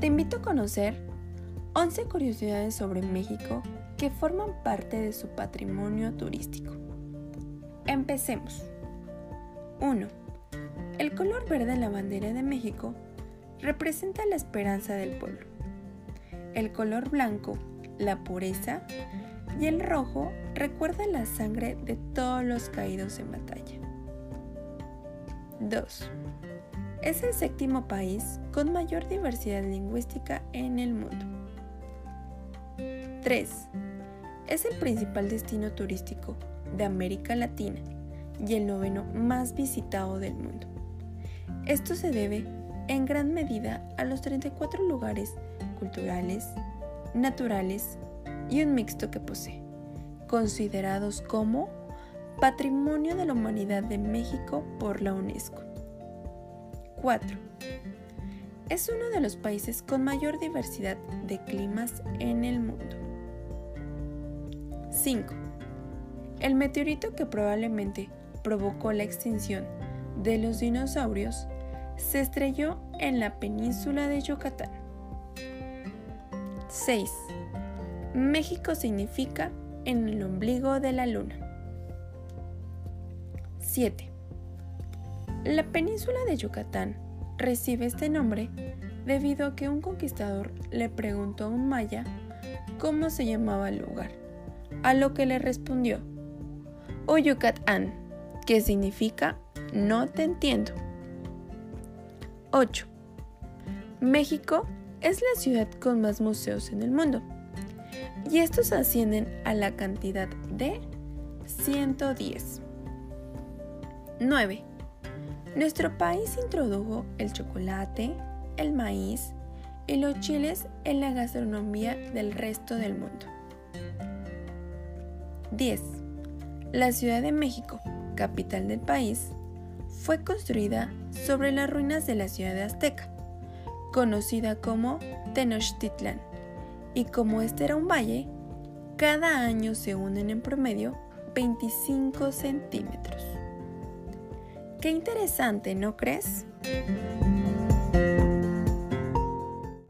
Te invito a conocer 11 curiosidades sobre México que forman parte de su patrimonio turístico. Empecemos. 1. El color verde en la bandera de México representa la esperanza del pueblo. El color blanco, la pureza, y el rojo recuerda la sangre de todos los caídos en batalla. 2. Es el séptimo país con mayor diversidad lingüística en el mundo. 3. Es el principal destino turístico de América Latina y el noveno más visitado del mundo. Esto se debe en gran medida a los 34 lugares culturales, naturales y un mixto que posee, considerados como Patrimonio de la Humanidad de México por la UNESCO. 4. Es uno de los países con mayor diversidad de climas en el mundo. 5. El meteorito que probablemente provocó la extinción de los dinosaurios se estrelló en la península de Yucatán. 6. México significa en el ombligo de la luna. 7. La península de Yucatán recibe este nombre debido a que un conquistador le preguntó a un maya cómo se llamaba el lugar, a lo que le respondió, Yucatán, que significa no te entiendo. 8. México es la ciudad con más museos en el mundo y estos ascienden a la cantidad de 110. 9. Nuestro país introdujo el chocolate, el maíz y los chiles en la gastronomía del resto del mundo. 10. La Ciudad de México, capital del país, fue construida sobre las ruinas de la ciudad de Azteca, conocida como Tenochtitlan y como este era un valle, cada año se unen en promedio 25 centímetros. Qué interesante, ¿no crees?